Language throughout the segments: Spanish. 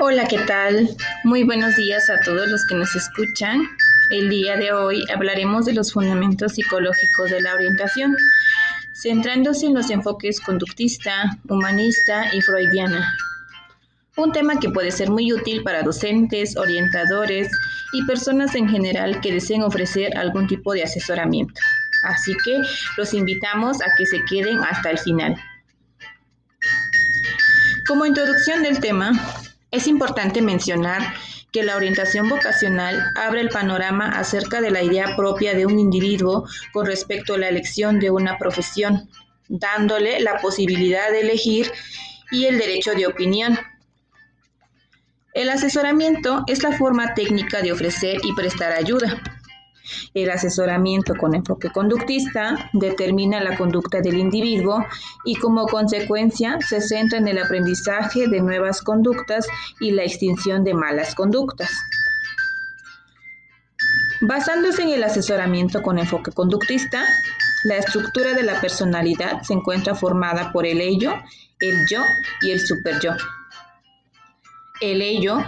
Hola, ¿qué tal? Muy buenos días a todos los que nos escuchan. El día de hoy hablaremos de los fundamentos psicológicos de la orientación, centrándose en los enfoques conductista, humanista y freudiana. Un tema que puede ser muy útil para docentes, orientadores y personas en general que deseen ofrecer algún tipo de asesoramiento. Así que los invitamos a que se queden hasta el final. Como introducción del tema, es importante mencionar que la orientación vocacional abre el panorama acerca de la idea propia de un individuo con respecto a la elección de una profesión, dándole la posibilidad de elegir y el derecho de opinión. El asesoramiento es la forma técnica de ofrecer y prestar ayuda, el asesoramiento con enfoque conductista determina la conducta del individuo y como consecuencia se centra en el aprendizaje de nuevas conductas y la extinción de malas conductas. Basándose en el asesoramiento con enfoque conductista, la estructura de la personalidad se encuentra formada por el ello, el yo y el super yo. El ello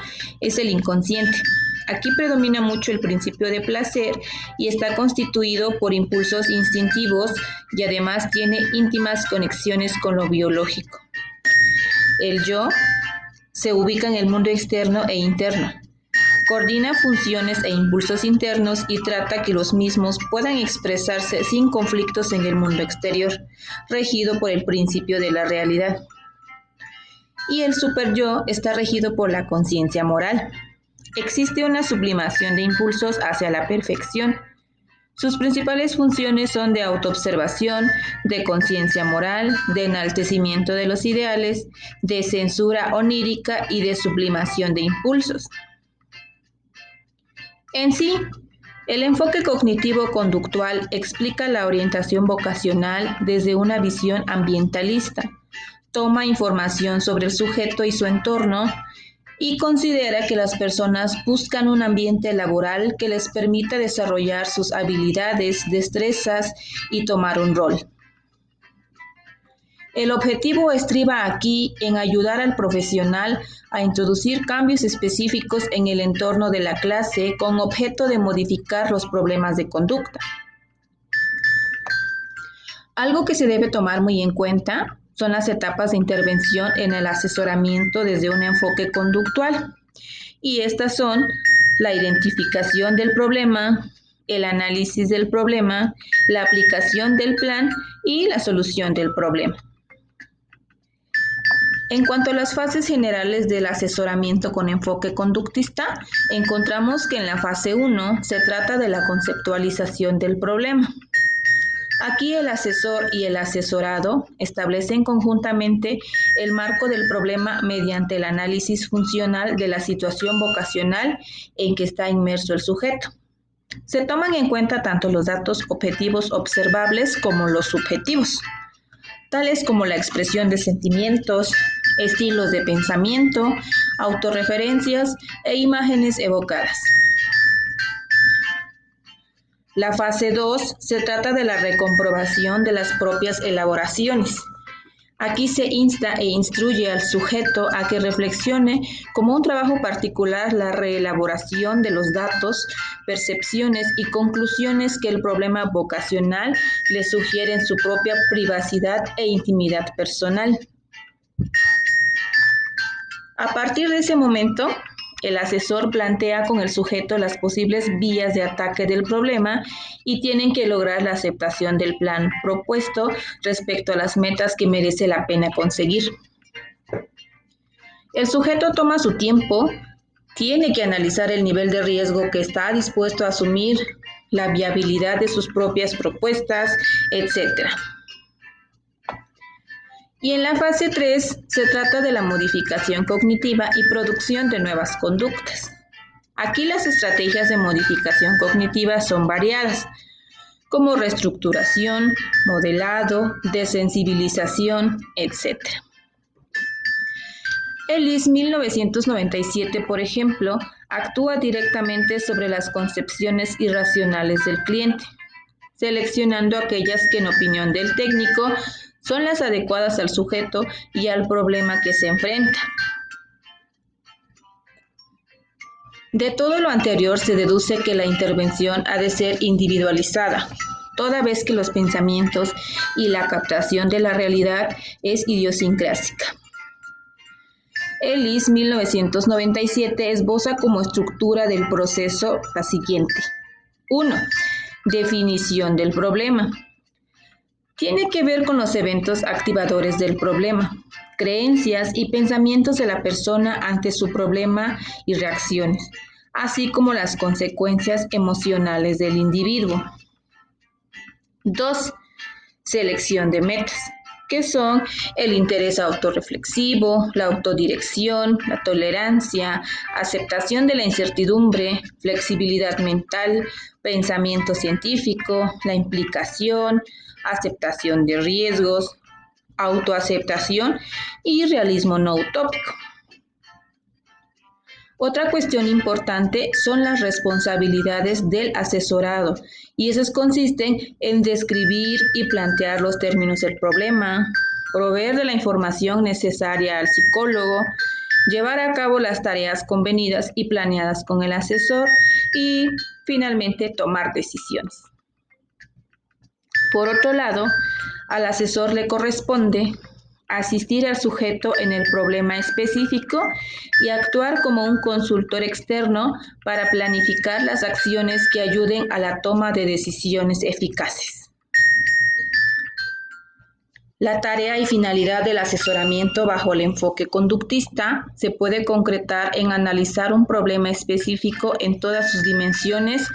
es el inconsciente, Aquí predomina mucho el principio de placer y está constituido por impulsos instintivos y además tiene íntimas conexiones con lo biológico. El yo se ubica en el mundo externo e interno. Coordina funciones e impulsos internos y trata que los mismos puedan expresarse sin conflictos en el mundo exterior, regido por el principio de la realidad. Y el super yo está regido por la conciencia moral. Existe una sublimación de impulsos hacia la perfección. Sus principales funciones son de autoobservación, de conciencia moral, de enaltecimiento de los ideales, de censura onírica y de sublimación de impulsos. En sí, el enfoque cognitivo-conductual explica la orientación vocacional desde una visión ambientalista. Toma información sobre el sujeto y su entorno, y considera que las personas buscan un ambiente laboral que les permita desarrollar sus habilidades, destrezas y tomar un rol. El objetivo estriba aquí en ayudar al profesional a introducir cambios específicos en el entorno de la clase con objeto de modificar los problemas de conducta. Algo que se debe tomar muy en cuenta son las etapas de intervención en el asesoramiento desde un enfoque conductual. Y estas son la identificación del problema, el análisis del problema, la aplicación del plan y la solución del problema. En cuanto a las fases generales del asesoramiento con enfoque conductista, encontramos que en la fase 1 se trata de la conceptualización del problema. Aquí el asesor y el asesorado establecen conjuntamente el marco del problema mediante el análisis funcional de la situación vocacional en que está inmerso el sujeto. Se toman en cuenta tanto los datos objetivos observables como los subjetivos, tales como la expresión de sentimientos, estilos de pensamiento, autorreferencias e imágenes evocadas. La fase 2 se trata de la recomprobación de las propias elaboraciones. Aquí se insta e instruye al sujeto a que reflexione como un trabajo particular la reelaboración de los datos, percepciones y conclusiones que el problema vocacional le sugiere en su propia privacidad e intimidad personal. A partir de ese momento, el asesor plantea con el sujeto las posibles vías de ataque del problema y tienen que lograr la aceptación del plan propuesto respecto a las metas que merece la pena conseguir. El sujeto toma su tiempo, tiene que analizar el nivel de riesgo que está dispuesto a asumir, la viabilidad de sus propias propuestas, etc. Y en la fase 3 se trata de la modificación cognitiva y producción de nuevas conductas. Aquí las estrategias de modificación cognitiva son variadas, como reestructuración, modelado, desensibilización, etc. Ellis 1997, por ejemplo, actúa directamente sobre las concepciones irracionales del cliente, seleccionando aquellas que en opinión del técnico son las adecuadas al sujeto y al problema que se enfrenta. De todo lo anterior se deduce que la intervención ha de ser individualizada, toda vez que los pensamientos y la captación de la realidad es idiosincrásica. Ellis, 1997, esboza como estructura del proceso la siguiente. 1. Definición del problema. Tiene que ver con los eventos activadores del problema, creencias y pensamientos de la persona ante su problema y reacciones, así como las consecuencias emocionales del individuo. 2. Selección de metas que son el interés autorreflexivo, la autodirección, la tolerancia, aceptación de la incertidumbre, flexibilidad mental, pensamiento científico, la implicación, aceptación de riesgos, autoaceptación y realismo no utópico. Otra cuestión importante son las responsabilidades del asesorado y esas consisten en describir y plantear los términos del problema, proveer de la información necesaria al psicólogo, llevar a cabo las tareas convenidas y planeadas con el asesor y finalmente tomar decisiones. Por otro lado, al asesor le corresponde asistir al sujeto en el problema específico y actuar como un consultor externo para planificar las acciones que ayuden a la toma de decisiones eficaces. La tarea y finalidad del asesoramiento bajo el enfoque conductista se puede concretar en analizar un problema específico en todas sus dimensiones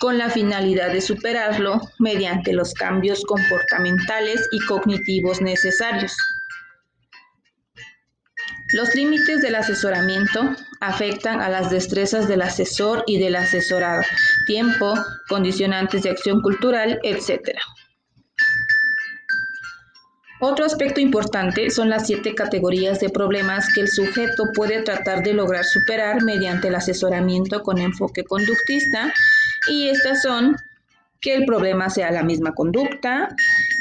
con la finalidad de superarlo mediante los cambios comportamentales y cognitivos necesarios. Los límites del asesoramiento afectan a las destrezas del asesor y del asesorado, tiempo, condicionantes de acción cultural, etc. Otro aspecto importante son las siete categorías de problemas que el sujeto puede tratar de lograr superar mediante el asesoramiento con enfoque conductista y estas son que el problema sea la misma conducta,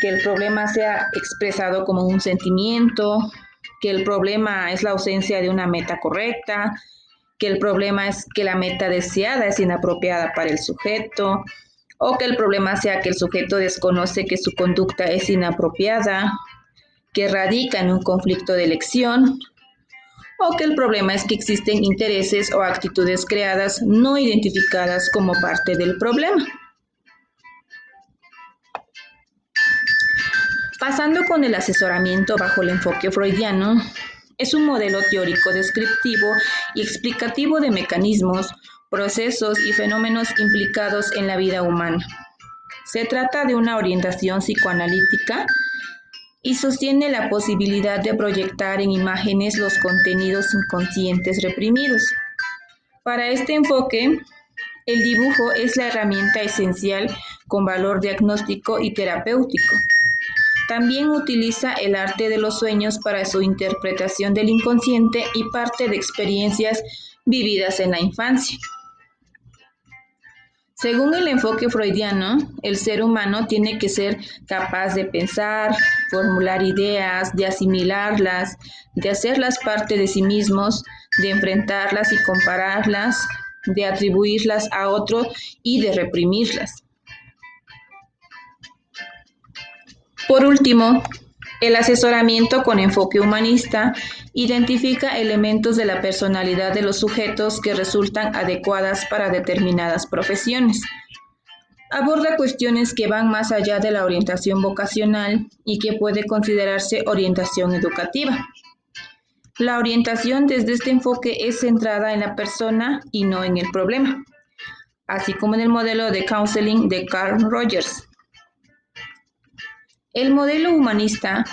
que el problema sea expresado como un sentimiento, que el problema es la ausencia de una meta correcta, que el problema es que la meta deseada es inapropiada para el sujeto, o que el problema sea que el sujeto desconoce que su conducta es inapropiada, que radica en un conflicto de elección, o que el problema es que existen intereses o actitudes creadas no identificadas como parte del problema. Pasando con el asesoramiento bajo el enfoque freudiano, es un modelo teórico descriptivo y explicativo de mecanismos, procesos y fenómenos implicados en la vida humana. Se trata de una orientación psicoanalítica y sostiene la posibilidad de proyectar en imágenes los contenidos inconscientes reprimidos. Para este enfoque, el dibujo es la herramienta esencial con valor diagnóstico y terapéutico. También utiliza el arte de los sueños para su interpretación del inconsciente y parte de experiencias vividas en la infancia. Según el enfoque freudiano, el ser humano tiene que ser capaz de pensar, formular ideas, de asimilarlas, de hacerlas parte de sí mismos, de enfrentarlas y compararlas, de atribuirlas a otro y de reprimirlas. Por último, el asesoramiento con enfoque humanista identifica elementos de la personalidad de los sujetos que resultan adecuadas para determinadas profesiones. Aborda cuestiones que van más allá de la orientación vocacional y que puede considerarse orientación educativa. La orientación desde este enfoque es centrada en la persona y no en el problema, así como en el modelo de counseling de Carl Rogers. El modelo humanista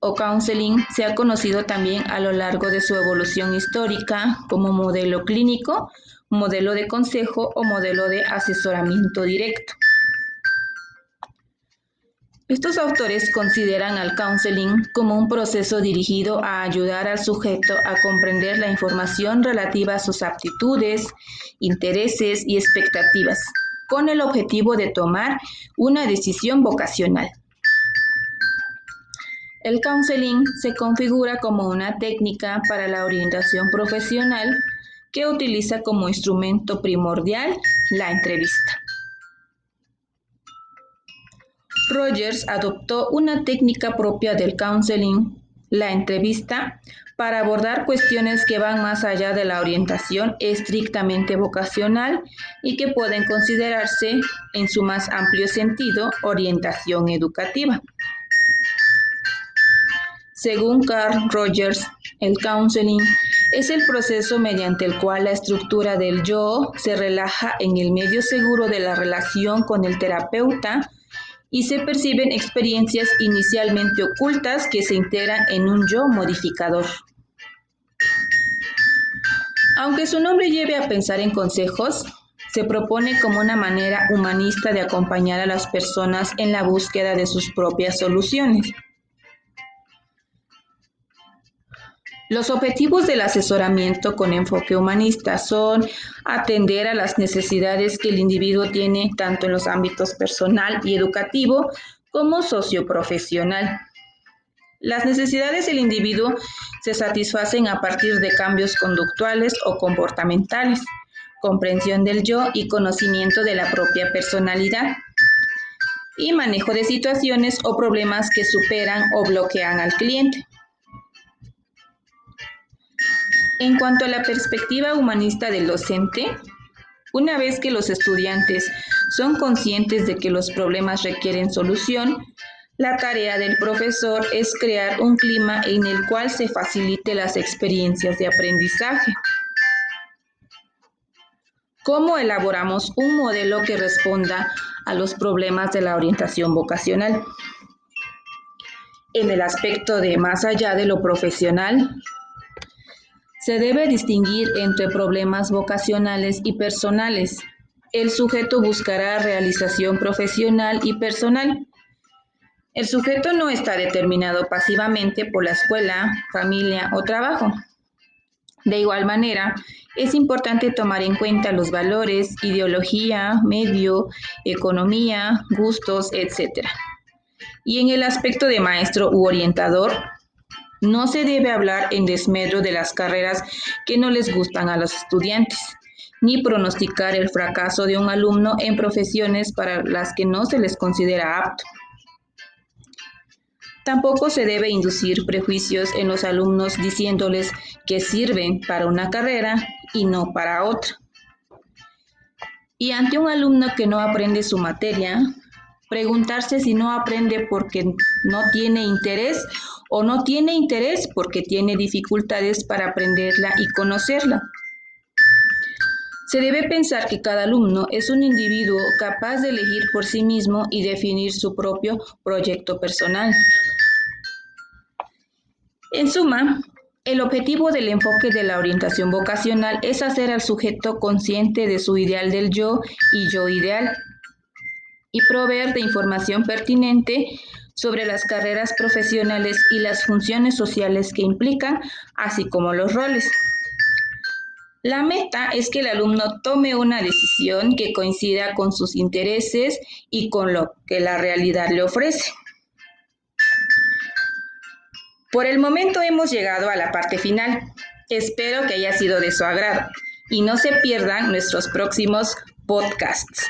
o counseling se ha conocido también a lo largo de su evolución histórica como modelo clínico, modelo de consejo o modelo de asesoramiento directo. Estos autores consideran al counseling como un proceso dirigido a ayudar al sujeto a comprender la información relativa a sus aptitudes, intereses y expectativas, con el objetivo de tomar una decisión vocacional. El counseling se configura como una técnica para la orientación profesional que utiliza como instrumento primordial la entrevista. Rogers adoptó una técnica propia del counseling, la entrevista, para abordar cuestiones que van más allá de la orientación estrictamente vocacional y que pueden considerarse, en su más amplio sentido, orientación educativa. Según Carl Rogers, el counseling es el proceso mediante el cual la estructura del yo se relaja en el medio seguro de la relación con el terapeuta y se perciben experiencias inicialmente ocultas que se integran en un yo modificador. Aunque su nombre lleve a pensar en consejos, se propone como una manera humanista de acompañar a las personas en la búsqueda de sus propias soluciones. Los objetivos del asesoramiento con enfoque humanista son atender a las necesidades que el individuo tiene tanto en los ámbitos personal y educativo como socioprofesional. Las necesidades del individuo se satisfacen a partir de cambios conductuales o comportamentales, comprensión del yo y conocimiento de la propia personalidad, y manejo de situaciones o problemas que superan o bloquean al cliente. En cuanto a la perspectiva humanista del docente, una vez que los estudiantes son conscientes de que los problemas requieren solución, la tarea del profesor es crear un clima en el cual se facilite las experiencias de aprendizaje. ¿Cómo elaboramos un modelo que responda a los problemas de la orientación vocacional? En el aspecto de más allá de lo profesional, se debe distinguir entre problemas vocacionales y personales. El sujeto buscará realización profesional y personal. El sujeto no está determinado pasivamente por la escuela, familia o trabajo. De igual manera, es importante tomar en cuenta los valores, ideología, medio, economía, gustos, etc. Y en el aspecto de maestro u orientador, no se debe hablar en desmedro de las carreras que no les gustan a los estudiantes, ni pronosticar el fracaso de un alumno en profesiones para las que no se les considera apto. Tampoco se debe inducir prejuicios en los alumnos diciéndoles que sirven para una carrera y no para otra. Y ante un alumno que no aprende su materia, preguntarse si no aprende porque no tiene interés o no tiene interés porque tiene dificultades para aprenderla y conocerla. Se debe pensar que cada alumno es un individuo capaz de elegir por sí mismo y definir su propio proyecto personal. En suma, el objetivo del enfoque de la orientación vocacional es hacer al sujeto consciente de su ideal del yo y yo ideal y proveer de información pertinente sobre las carreras profesionales y las funciones sociales que implican, así como los roles. La meta es que el alumno tome una decisión que coincida con sus intereses y con lo que la realidad le ofrece. Por el momento hemos llegado a la parte final. Espero que haya sido de su agrado y no se pierdan nuestros próximos podcasts.